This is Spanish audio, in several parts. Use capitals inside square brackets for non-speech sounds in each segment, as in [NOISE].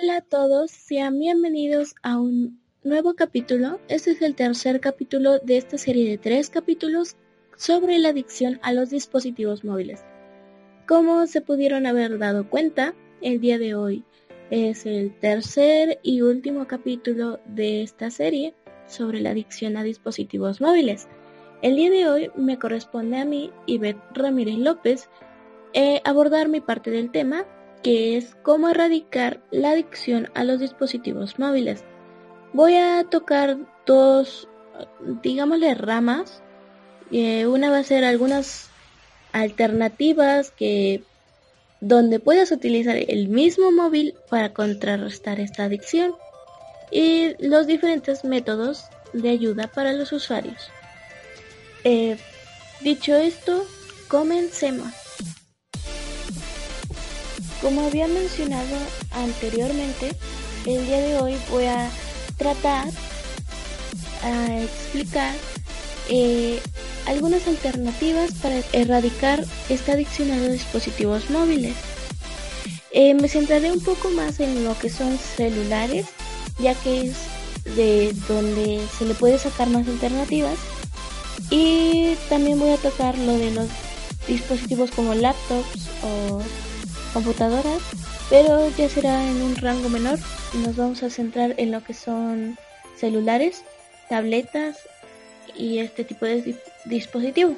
Hola a todos, sean bienvenidos a un nuevo capítulo. Este es el tercer capítulo de esta serie de tres capítulos sobre la adicción a los dispositivos móviles. Como se pudieron haber dado cuenta, el día de hoy es el tercer y último capítulo de esta serie sobre la adicción a dispositivos móviles. El día de hoy me corresponde a mí, Ivette Ramírez López, eh, abordar mi parte del tema que es cómo erradicar la adicción a los dispositivos móviles. Voy a tocar dos, digámosle, ramas. Eh, una va a ser algunas alternativas que donde puedas utilizar el mismo móvil para contrarrestar esta adicción y los diferentes métodos de ayuda para los usuarios. Eh, dicho esto, comencemos. Como había mencionado anteriormente, el día de hoy voy a tratar a explicar eh, algunas alternativas para erradicar esta adicción a los dispositivos móviles. Eh, me centraré un poco más en lo que son celulares, ya que es de donde se le puede sacar más alternativas. Y también voy a tocar lo de los dispositivos como laptops o computadoras, pero ya será en un rango menor. Nos vamos a centrar en lo que son celulares, tabletas y este tipo de dispositivos.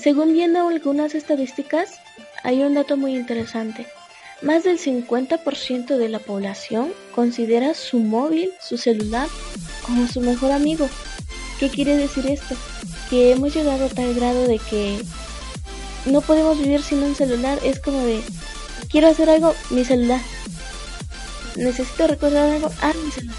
Según viendo algunas estadísticas, hay un dato muy interesante. Más del 50% de la población considera su móvil, su celular, como su mejor amigo. ¿Qué quiere decir esto? Que hemos llegado a tal grado de que no podemos vivir sin un celular. Es como de, quiero hacer algo, mi celular. Necesito recordar algo, ah, mi celular.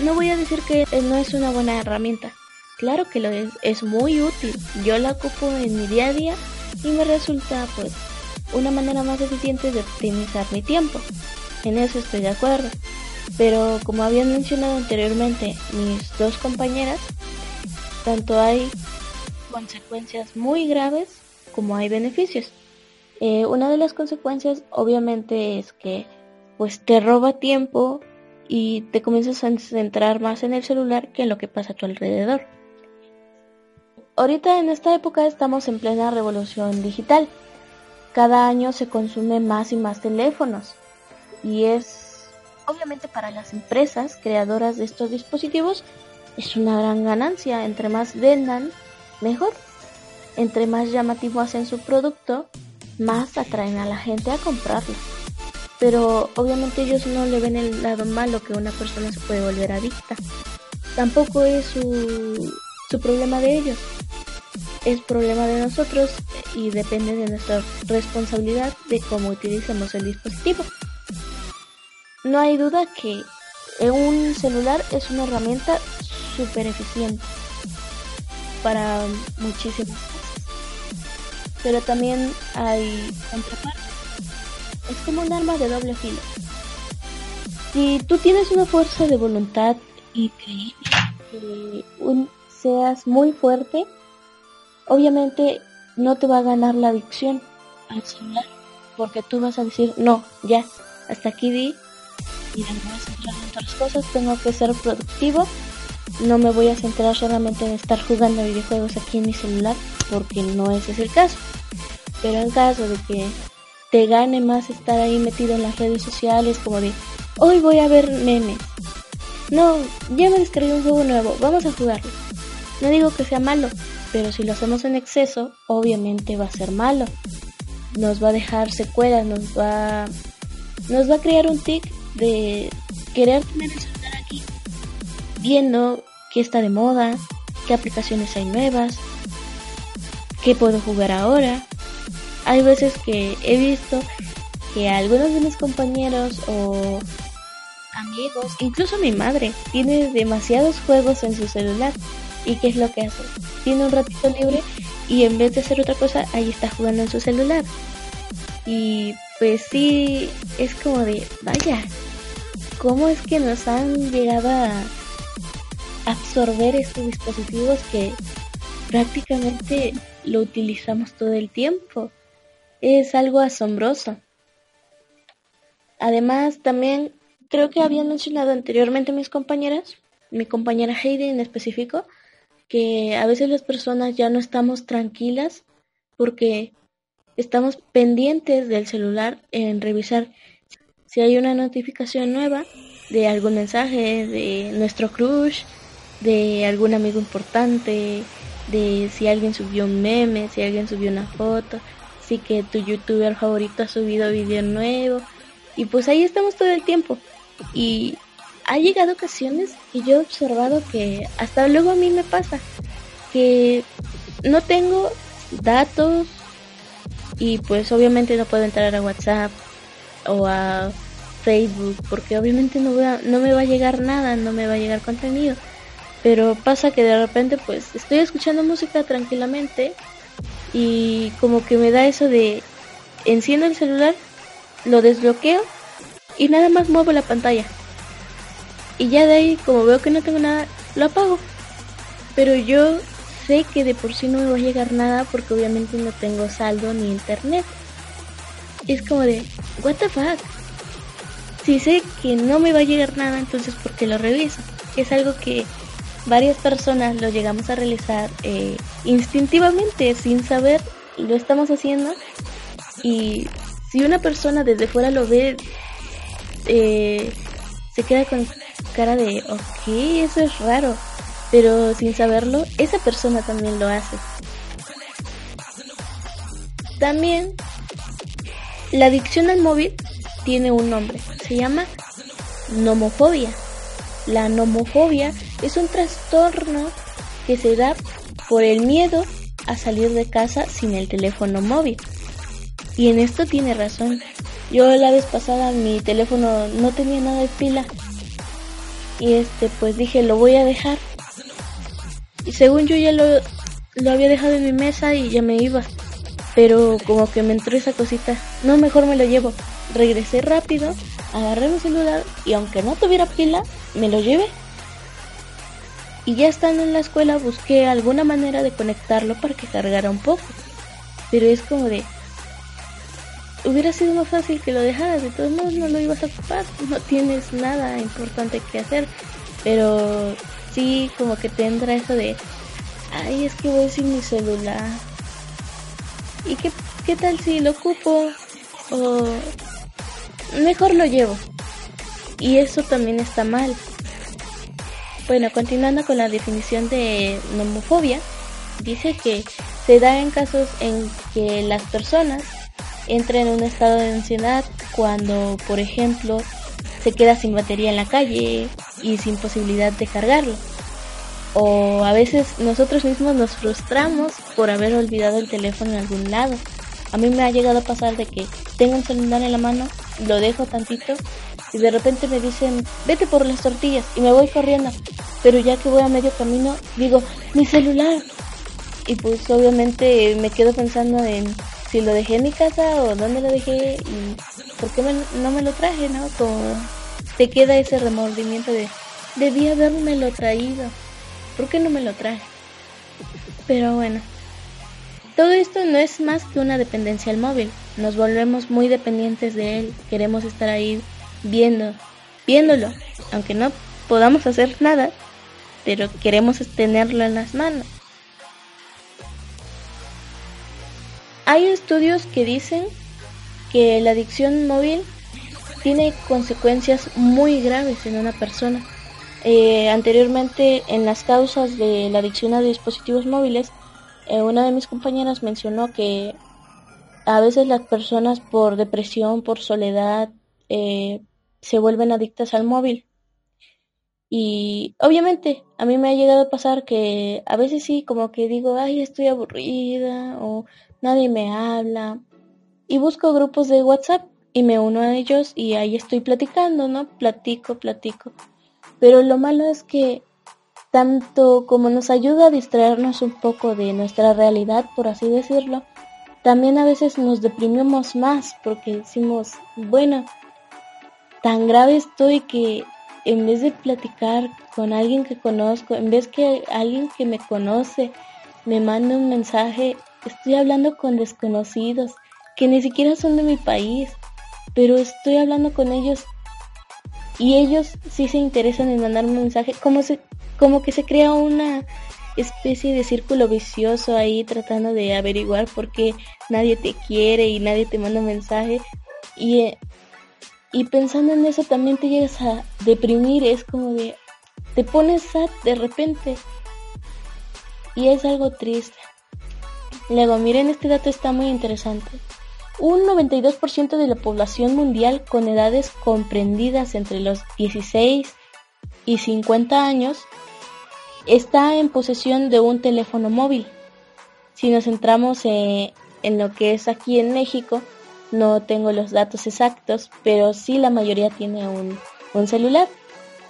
No voy a decir que no es una buena herramienta. Claro que lo es, es muy útil. Yo la ocupo en mi día a día y me resulta pues una manera más eficiente de optimizar mi tiempo. En eso estoy de acuerdo. Pero como habían mencionado anteriormente mis dos compañeras, tanto hay consecuencias muy graves como hay beneficios. Eh, una de las consecuencias obviamente es que pues te roba tiempo y te comienzas a centrar más en el celular que en lo que pasa a tu alrededor. Ahorita en esta época estamos en plena revolución digital. Cada año se consumen más y más teléfonos y es obviamente para las empresas creadoras de estos dispositivos es una gran ganancia. Entre más vendan, mejor entre más llamativo hacen su producto, más atraen a la gente a comprarlo. Pero obviamente ellos no le ven el lado malo que una persona se puede volver adicta. Tampoco es su, su problema de ellos. Es problema de nosotros y depende de nuestra responsabilidad de cómo utilicemos el dispositivo. No hay duda que un celular es una herramienta súper eficiente para muchísimas pero también hay contraparte. Es como un arma de doble filo. Si tú tienes una fuerza de voluntad increíble, que seas muy fuerte, obviamente no te va a ganar la adicción al celular, porque tú vas a decir, no, ya, hasta aquí di, y me voy a centrar en otras cosas, tengo que ser productivo, no me voy a centrar solamente en estar jugando videojuegos aquí en mi celular, porque no ese es el caso. Pero en caso de que te gane más estar ahí metido en las redes sociales, como de hoy voy a ver memes. No, ya me descargué un juego nuevo, vamos a jugarlo. No digo que sea malo, pero si lo hacemos en exceso, obviamente va a ser malo. Nos va a dejar secuelas, nos va, nos va a crear un tic de querer tener viendo qué está de moda, qué aplicaciones hay nuevas, qué puedo jugar ahora. Hay veces que he visto que algunos de mis compañeros o amigos, incluso mi madre, tiene demasiados juegos en su celular. ¿Y qué es lo que hace? Tiene un ratito libre y en vez de hacer otra cosa, ahí está jugando en su celular. Y pues sí, es como de, vaya, ¿cómo es que nos han llegado a absorber estos dispositivos que prácticamente lo utilizamos todo el tiempo? Es algo asombroso. Además, también creo que habían mencionado anteriormente mis compañeras, mi compañera Heidi en específico, que a veces las personas ya no estamos tranquilas porque estamos pendientes del celular en revisar si hay una notificación nueva de algún mensaje de nuestro crush, de algún amigo importante, de si alguien subió un meme, si alguien subió una foto, si que tu youtuber favorito ha subido video nuevo. Y pues ahí estamos todo el tiempo. Y ha llegado ocasiones y yo he observado que hasta luego a mí me pasa que no tengo datos y pues obviamente no puedo entrar a WhatsApp o a Facebook porque obviamente no, voy no me va a llegar nada, no me va a llegar contenido. Pero pasa que de repente pues estoy escuchando música tranquilamente y como que me da eso de enciendo el celular, lo desbloqueo y nada más muevo la pantalla. Y ya de ahí, como veo que no tengo nada, lo apago. Pero yo sé que de por sí no me va a llegar nada porque obviamente no tengo saldo ni internet. Es como de, what the fuck. Si sé que no me va a llegar nada, entonces ¿por qué lo reviso? Es algo que varias personas lo llegamos a realizar eh, instintivamente, sin saber, lo estamos haciendo. Y si una persona desde fuera lo ve, eh, se queda con cara de, ok, eso es raro, pero sin saberlo, esa persona también lo hace. También, la adicción al móvil tiene un nombre, se llama nomofobia. La nomofobia es un trastorno que se da por el miedo a salir de casa sin el teléfono móvil. Y en esto tiene razón. Yo la vez pasada mi teléfono no tenía nada de pila. Y este pues dije lo voy a dejar y según yo ya lo, lo había dejado en mi mesa y ya me iba. Pero como que me entró esa cosita. No mejor me lo llevo. Regresé rápido agarré mi celular y aunque no tuviera pila me lo llevé y ya estando en la escuela busqué alguna manera de conectarlo para que cargara un poco pero es como de hubiera sido más fácil que lo dejaras, de todos modos no lo ibas a ocupar, no tienes nada importante que hacer, pero sí como que tendrá eso de, ay, es que voy sin mi celular. ¿Y qué, qué tal si lo ocupo? O mejor lo llevo. Y eso también está mal. Bueno, continuando con la definición de nomofobia, dice que se da en casos en que las personas entra en un estado de ansiedad cuando, por ejemplo, se queda sin batería en la calle y sin posibilidad de cargarlo. O a veces nosotros mismos nos frustramos por haber olvidado el teléfono en algún lado. A mí me ha llegado a pasar de que tengo un celular en la mano, lo dejo tantito y de repente me dicen, vete por las tortillas y me voy corriendo. Pero ya que voy a medio camino, digo, mi celular. Y pues obviamente me quedo pensando en si lo dejé en mi casa o dónde lo dejé y por qué no me lo traje, ¿no? Como te queda ese remordimiento de debí haberme lo traído. ¿Por qué no me lo traje? Pero bueno, todo esto no es más que una dependencia al móvil. Nos volvemos muy dependientes de él. Queremos estar ahí viendo, viéndolo, aunque no podamos hacer nada, pero queremos tenerlo en las manos. Hay estudios que dicen que la adicción móvil tiene consecuencias muy graves en una persona. Eh, anteriormente, en las causas de la adicción a dispositivos móviles, eh, una de mis compañeras mencionó que a veces las personas por depresión, por soledad, eh, se vuelven adictas al móvil. Y obviamente a mí me ha llegado a pasar que a veces sí, como que digo, ay, estoy aburrida o nadie me habla. Y busco grupos de WhatsApp y me uno a ellos y ahí estoy platicando, ¿no? Platico, platico. Pero lo malo es que tanto como nos ayuda a distraernos un poco de nuestra realidad, por así decirlo, también a veces nos deprimimos más porque decimos, bueno, tan grave estoy que en vez de platicar con alguien que conozco, en vez que alguien que me conoce me mande un mensaje, estoy hablando con desconocidos que ni siquiera son de mi país, pero estoy hablando con ellos y ellos sí se interesan en mandarme un mensaje, como se, como que se crea una especie de círculo vicioso ahí tratando de averiguar por qué nadie te quiere y nadie te manda un mensaje y eh, y pensando en eso también te llegas a deprimir, es como de te pones sad de repente y es algo triste. Luego, miren, este dato está muy interesante. Un 92% de la población mundial con edades comprendidas entre los 16 y 50 años está en posesión de un teléfono móvil. Si nos centramos en, lo que es aquí en México, no tengo los datos exactos, pero sí la mayoría tiene un, un celular.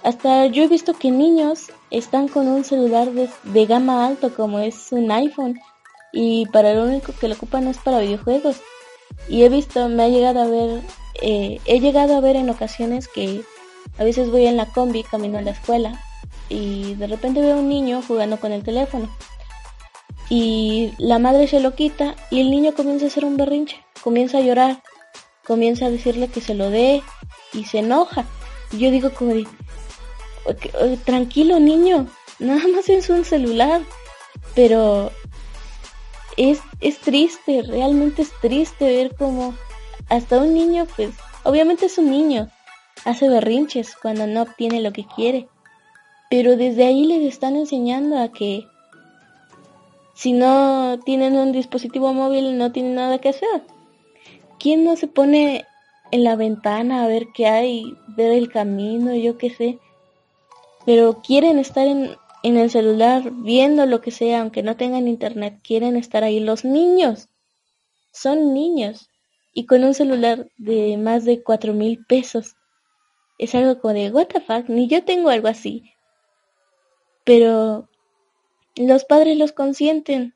Hasta yo he visto que niños están con un celular de, de, gama alto como es un iPhone y para lo único que lo ocupan es para videojuegos. Y he visto, me ha llegado a ver, eh, he llegado a ver en ocasiones que a veces voy en la combi camino a la escuela y de repente veo a un niño jugando con el teléfono. Y la madre se lo quita y el niño comienza a hacer un berrinche, comienza a llorar, comienza a decirle que se lo dé y se enoja. Y yo digo como de, tranquilo niño, [LAUGHS] nada más es un celular. Pero es, es triste, realmente es triste ver como hasta un niño, pues obviamente es un niño, hace berrinches cuando no obtiene lo que quiere. Pero desde ahí les están enseñando a que si no tienen un dispositivo móvil no tienen nada que hacer. ¿Quién no se pone en la ventana a ver qué hay, ver el camino, yo qué sé? Pero quieren estar en, en el celular viendo lo que sea, aunque no tengan internet, quieren estar ahí. Los niños son niños y con un celular de más de cuatro mil pesos. Es algo como de, what ni yo tengo algo así. Pero los padres los consienten.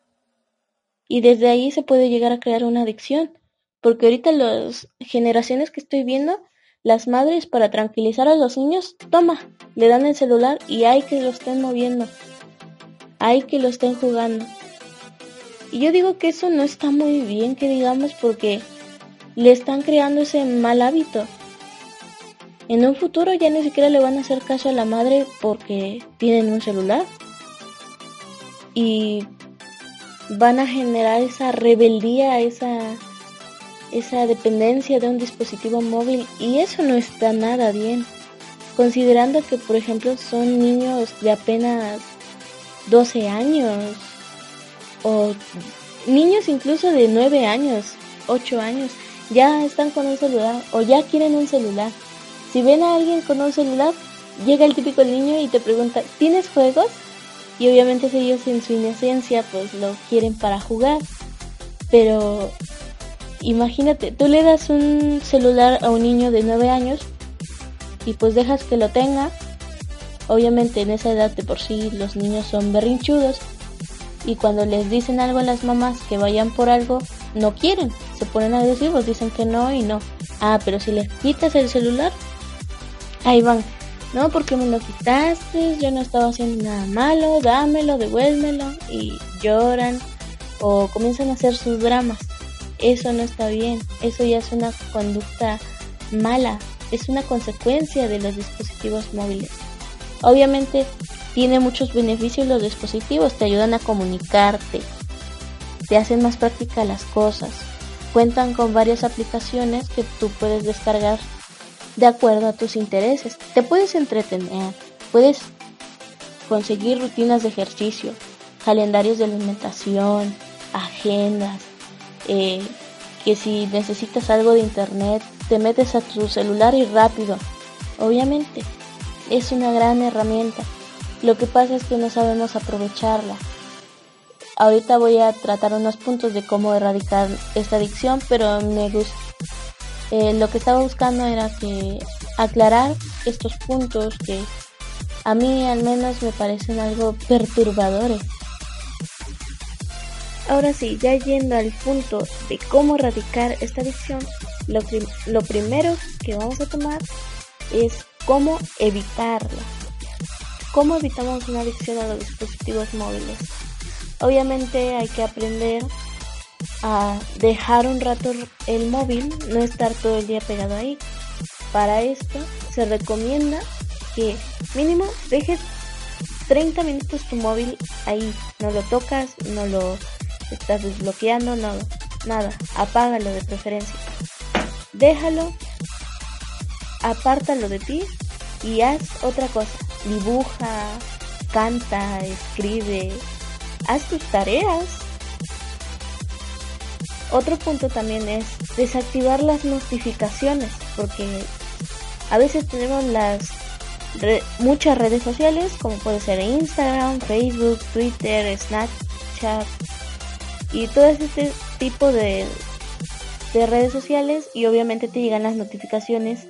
Y desde ahí se puede llegar a crear una adicción. Porque ahorita las generaciones que estoy viendo, las madres para tranquilizar a los niños, toma, le dan el celular y hay que lo estén moviendo. Hay que lo estén jugando. Y yo digo que eso no está muy bien, que digamos, porque le están creando ese mal hábito. En un futuro ya ni siquiera le van a hacer caso a la madre porque tienen un celular y van a generar esa rebeldía, esa, esa dependencia de un dispositivo móvil y eso no está nada bien. Considerando que, por ejemplo, son niños de apenas 12 años o niños incluso de 9 años, 8 años, ya están con un celular o ya quieren un celular. Si ven a alguien con un celular, llega el típico niño y te pregunta, ¿tienes juegos? Y obviamente ellos en su inocencia pues lo quieren para jugar. Pero imagínate, tú le das un celular a un niño de 9 años y pues dejas que lo tenga. Obviamente en esa edad de por sí los niños son berrinchudos y cuando les dicen algo a las mamás que vayan por algo, no quieren, se ponen agresivos, dicen que no y no. Ah, pero si les quitas el celular, ahí van no, porque me lo quitaste, yo no estaba haciendo nada malo, dámelo, devuélvelo y lloran o comienzan a hacer sus dramas. Eso no está bien, eso ya es una conducta mala, es una consecuencia de los dispositivos móviles. Obviamente tiene muchos beneficios los dispositivos, te ayudan a comunicarte, te hacen más prácticas las cosas, cuentan con varias aplicaciones que tú puedes descargar de acuerdo a tus intereses. Te puedes entretener, puedes conseguir rutinas de ejercicio, calendarios de alimentación, agendas, eh, que si necesitas algo de internet, te metes a tu celular y rápido. Obviamente, es una gran herramienta. Lo que pasa es que no sabemos aprovecharla. Ahorita voy a tratar unos puntos de cómo erradicar esta adicción, pero me gusta. Eh, lo que estaba buscando era que aclarar estos puntos que a mí al menos me parecen algo perturbadores. Ahora sí, ya yendo al punto de cómo erradicar esta adicción, lo, lo primero que vamos a tomar es cómo evitarla. ¿Cómo evitamos una adicción a los dispositivos móviles? Obviamente hay que aprender a dejar un rato el móvil, no estar todo el día pegado ahí. Para esto se recomienda que mínimo dejes 30 minutos tu móvil ahí, no lo tocas, no lo estás desbloqueando, no, nada, apágalo de preferencia. Déjalo, apártalo de ti y haz otra cosa. Dibuja, canta, escribe, haz tus tareas. Otro punto también es desactivar las notificaciones, porque a veces tenemos las muchas redes sociales, como puede ser Instagram, Facebook, Twitter, Snapchat y todo este tipo de, de redes sociales y obviamente te llegan las notificaciones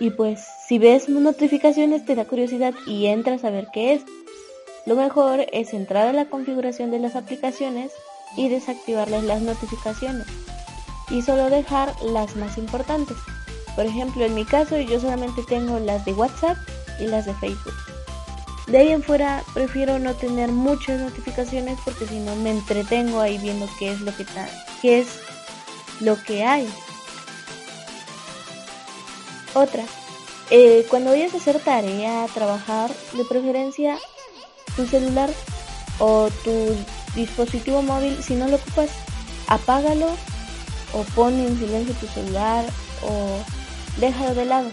y pues si ves notificaciones te da curiosidad y entras a ver qué es. Lo mejor es entrar a la configuración de las aplicaciones y desactivarles las notificaciones y solo dejar las más importantes. Por ejemplo, en mi caso yo solamente tengo las de WhatsApp y las de Facebook. De ahí en fuera prefiero no tener muchas notificaciones porque si no me entretengo ahí viendo qué es lo que qué es lo que hay. Otra, eh, cuando vayas a hacer tarea, trabajar, de preferencia tu celular o tu dispositivo móvil, si no lo ocupas, apágalo o pon en silencio tu celular o déjalo de lado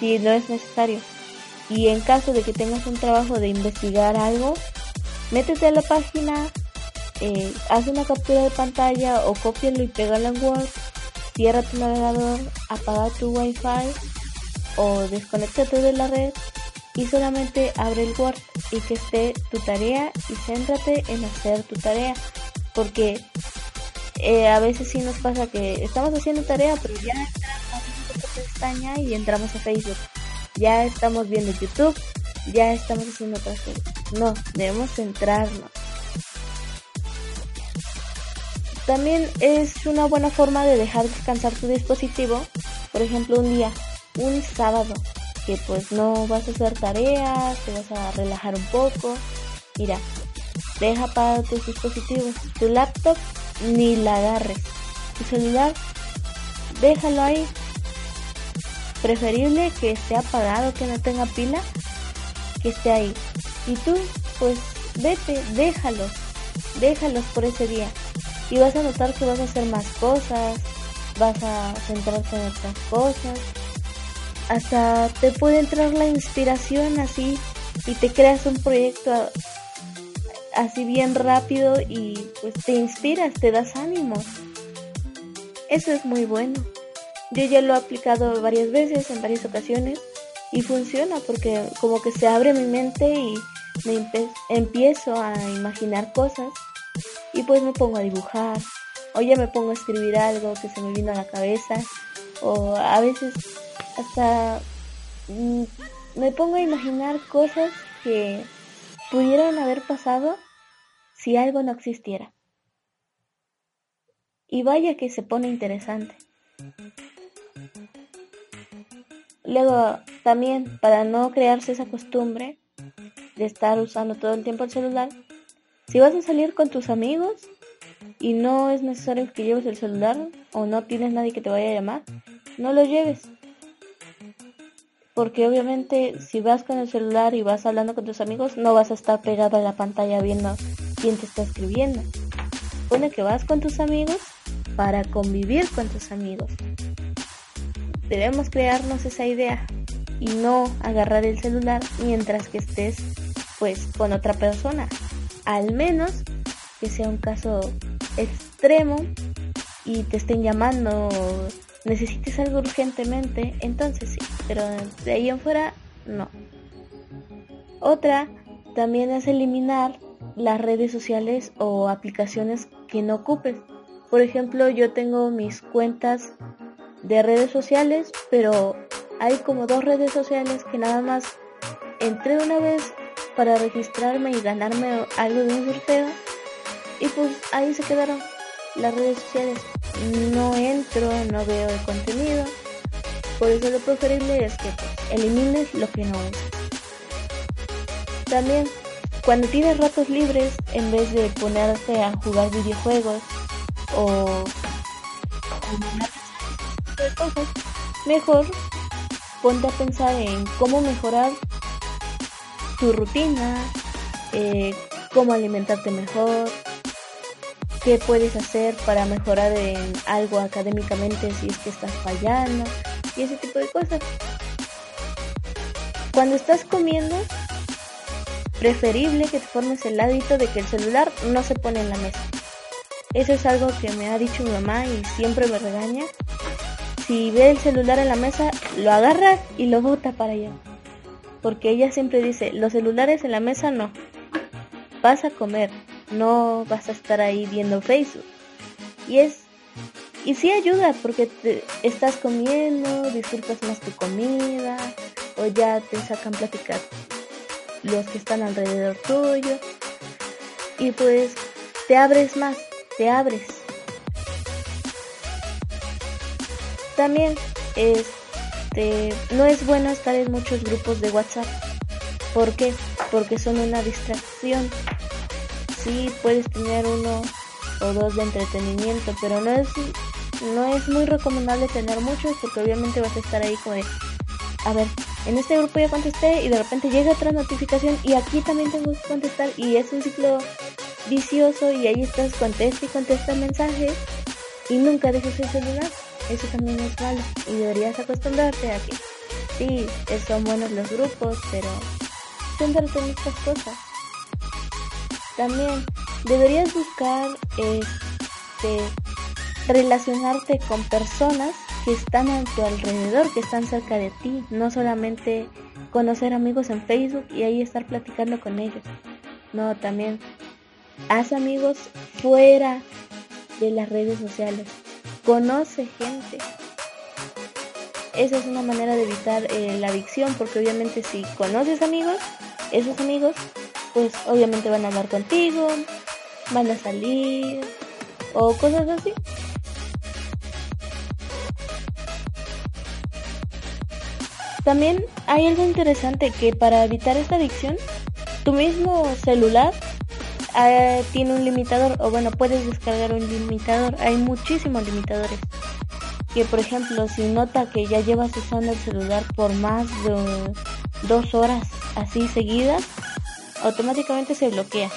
si no es necesario. Y en caso de que tengas un trabajo de investigar algo, métete a la página, eh, haz una captura de pantalla o cópialo y pégalo en Word, cierra tu navegador, apaga tu wifi o desconéctate de la red y solamente abre el Word y que esté tu tarea y céntrate en hacer tu tarea porque eh, a veces sí nos pasa que estamos haciendo tarea pero ya entramos en pestaña y entramos a Facebook. Ya estamos viendo YouTube ya estamos haciendo otras cosas. No debemos centrarnos. También es una buena forma de dejar descansar tu dispositivo por ejemplo un día un sábado que pues no vas a hacer tareas, te vas a relajar un poco. Mira, deja para tus dispositivos, tu laptop ni la agarres, tu celular déjalo ahí. Preferible que esté apagado, que no tenga pila, que esté ahí. Y tú, pues vete, déjalos, déjalos por ese día. Y vas a notar que vas a hacer más cosas, vas a centrarte en otras cosas hasta te puede entrar la inspiración así y te creas un proyecto así bien rápido y pues te inspiras, te das ánimo. Eso es muy bueno. Yo ya lo he aplicado varias veces, en varias ocasiones, y funciona porque como que se abre mi mente y me empiezo a imaginar cosas y pues me pongo a dibujar o ya me pongo a escribir algo que se me vino a la cabeza o a veces hasta mm, me pongo a imaginar cosas que pudieran haber pasado si algo no existiera. Y vaya que se pone interesante. Luego, también, para no crearse esa costumbre de estar usando todo el tiempo el celular, si vas a salir con tus amigos y no es necesario que lleves el celular o no tienes nadie que te vaya a llamar, no lo lleves porque obviamente si vas con el celular y vas hablando con tus amigos, no vas a estar pegado a la pantalla viendo quién te está escribiendo. Supone que vas con tus amigos para convivir con tus amigos. debemos crearnos esa idea y no agarrar el celular mientras que estés pues con otra persona. Al menos que sea un caso extremo y te estén llamando necesites algo urgentemente, entonces sí, pero de ahí en fuera no. Otra también es eliminar las redes sociales o aplicaciones que no ocupes. Por ejemplo, yo tengo mis cuentas de redes sociales, pero hay como dos redes sociales que nada más entré una vez para registrarme y ganarme algo de un sorteo y pues ahí se quedaron las redes sociales. No entro, no veo el contenido. Por eso lo preferible es que pues, elimines lo que no es. También, cuando tienes ratos libres, en vez de ponerte a jugar videojuegos o cosas, mejor ponte a pensar en cómo mejorar tu rutina, eh, cómo alimentarte mejor, qué puedes hacer para mejorar en algo académicamente si es que estás fallando y ese tipo de cosas. Cuando estás comiendo, preferible que te formes el hábito de que el celular no se pone en la mesa. Eso es algo que me ha dicho mi mamá y siempre me regaña. Si ve el celular en la mesa, lo agarra y lo bota para allá. Porque ella siempre dice, los celulares en la mesa no. Vas a comer, no vas a estar ahí viendo Facebook. Y es y sí ayuda porque te estás comiendo, disfrutas más tu comida o ya te sacan pláticas los que están alrededor tuyo y pues te abres más, te abres. También este no es bueno estar en muchos grupos de WhatsApp. ¿Por qué? Porque son una distracción sí puedes tener uno o dos de entretenimiento, pero no es no es muy recomendable tener muchos porque obviamente vas a estar ahí como de a ver, en este grupo ya contesté y de repente llega otra notificación y aquí también tengo que contestar y es un ciclo vicioso y ahí estás contesta y contesta mensajes y nunca dejes el celular. Eso también es malo y deberías acostumbrarte a que sí, son buenos los grupos, pero céntrate en estas cosas. También deberías buscar este, relacionarte con personas que están a tu alrededor, que están cerca de ti, no solamente conocer amigos en Facebook y ahí estar platicando con ellos. No, también haz amigos fuera de las redes sociales. Conoce gente. Esa es una manera de evitar eh, la adicción, porque obviamente si conoces amigos, esos amigos pues obviamente van a hablar contigo, van a salir o cosas así. También hay algo interesante que para evitar esta adicción, tu mismo celular eh, tiene un limitador o bueno, puedes descargar un limitador. Hay muchísimos limitadores. Que por ejemplo, si nota que ya llevas usando el celular por más de dos horas así seguidas, automáticamente se bloquea.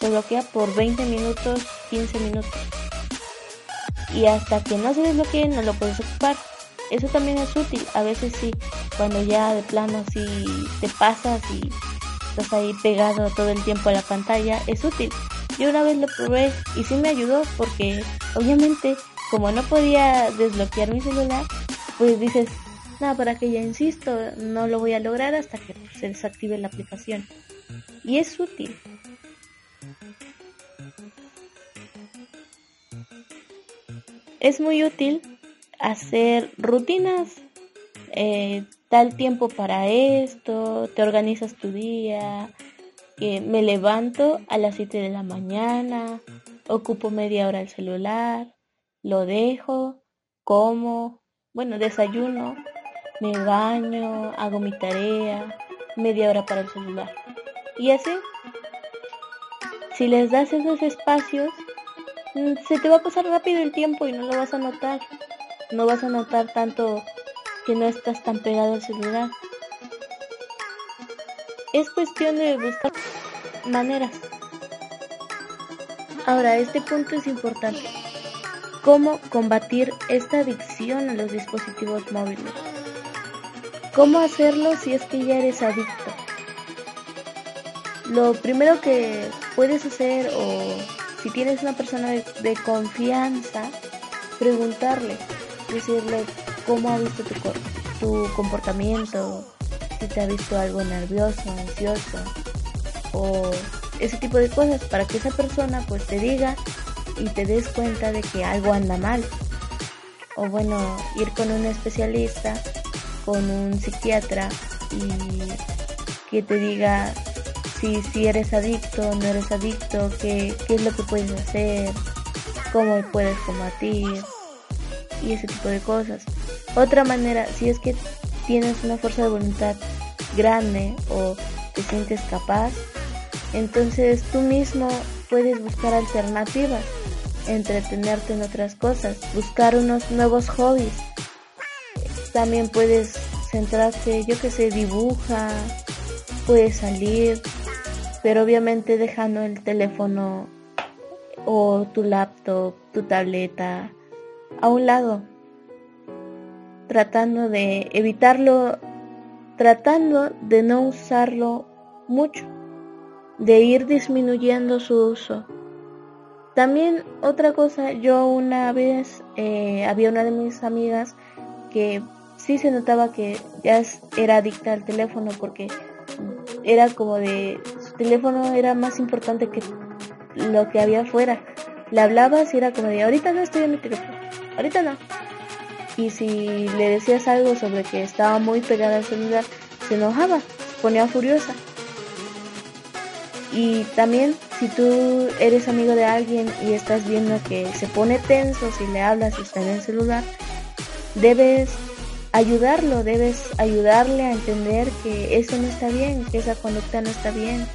Se bloquea por 20 minutos, 15 minutos. Y hasta que no se desbloquee no lo puedes ocupar. Eso también es útil. A veces sí, cuando ya de plano si te pasas y estás ahí pegado todo el tiempo a la pantalla, es útil. Yo una vez lo probé y sí me ayudó porque obviamente como no podía desbloquear mi celular, pues dices, nada, para que ya insisto, no lo voy a lograr hasta que se desactive la aplicación y es útil. Es muy útil hacer rutinas, eh, tal tiempo para esto, te organizas tu día, me levanto a las 7 de la mañana, ocupo media hora el celular, lo dejo, como, bueno, desayuno, me baño, hago mi tarea, media hora para el celular. Y así, si les das esos espacios, mm, se te va a pasar rápido el tiempo y no lo vas a notar. No vas a notar tanto que no estás tan pegado al celular. Es cuestión de buscar maneras. Ahora, este punto es importante. cómo combatir esta adicción a los dispositivos móviles. ¿Cómo hacerlo si es que ya eres adicto? Lo primero que puedes hacer o si tienes una persona de, confianza, preguntarle, decirle cómo ha visto tu, tu comportamiento, si te ha visto algo nervioso, ansioso o ese tipo de cosas para que esa persona pues te diga y te des cuenta de que algo anda mal. O bueno, ir con un especialista, con un psiquiatra y que te diga si, si eres adicto, no eres adicto, qué, qué es lo que puedes hacer, cómo puedes combatir y ese tipo de cosas. Otra manera, si es que tienes una fuerza de voluntad grande o te sientes capaz, entonces tú mismo puedes buscar alternativas, entretenerte en otras cosas, buscar unos nuevos hobbies. También puedes centrarte, yo que sé, dibuja, puedes salir, pero obviamente dejando el teléfono o tu laptop, tu tableta a un lado, tratando de evitarlo, tratando de no usarlo mucho, de ir disminuyendo su uso. También otra cosa, yo una vez eh, había una de mis amigas que sí se notaba que ya era adicta al teléfono porque era como de teléfono era más importante que lo que había afuera. Le hablabas y era como de ahorita no estoy en mi teléfono, ahorita no. Y si le decías algo sobre que estaba muy pegada al celular, se enojaba, se ponía furiosa. Y también si tú eres amigo de alguien y estás viendo que se pone tenso si le hablas y está en el celular, debes ayudarlo, debes ayudarle a entender que eso no está bien, que esa conducta no está bien,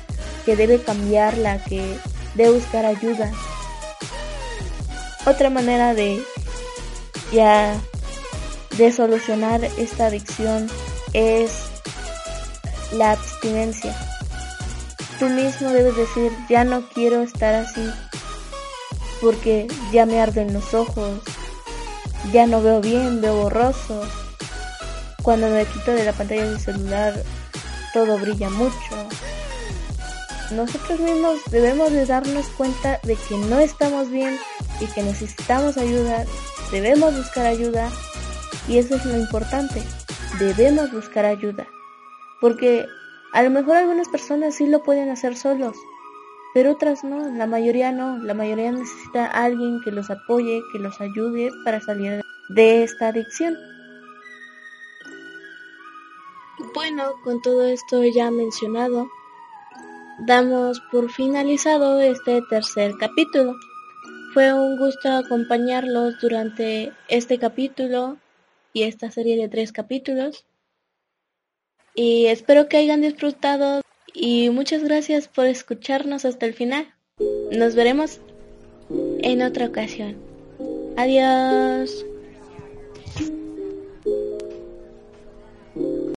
que debe cambiarla, que debe buscar ayuda. Otra manera de ya de solucionar esta adicción es la abstinencia. Tú mismo debes decir, ya no quiero estar así, porque ya me arden los ojos, ya no veo bien, veo borroso, cuando me quito de la pantalla del celular, todo brilla mucho. Nosotros mismos debemos de darnos cuenta de que no estamos bien y que necesitamos ayuda, debemos buscar ayuda y eso es lo importante, debemos buscar ayuda. Porque a lo mejor algunas personas sí lo pueden hacer solos, pero otras no, la mayoría no, la mayoría necesita a alguien que los apoye, que los ayude para salir de esta adicción. Bueno, con todo esto ya mencionado, damos por finalizado este tercer capítulo. Fue un gusto acompañarlos durante este capítulo y esta serie de tres capítulos. Y espero que hayan disfrutado y muchas gracias por escucharnos hasta el final. Nos veremos en otra ocasión. Adiós.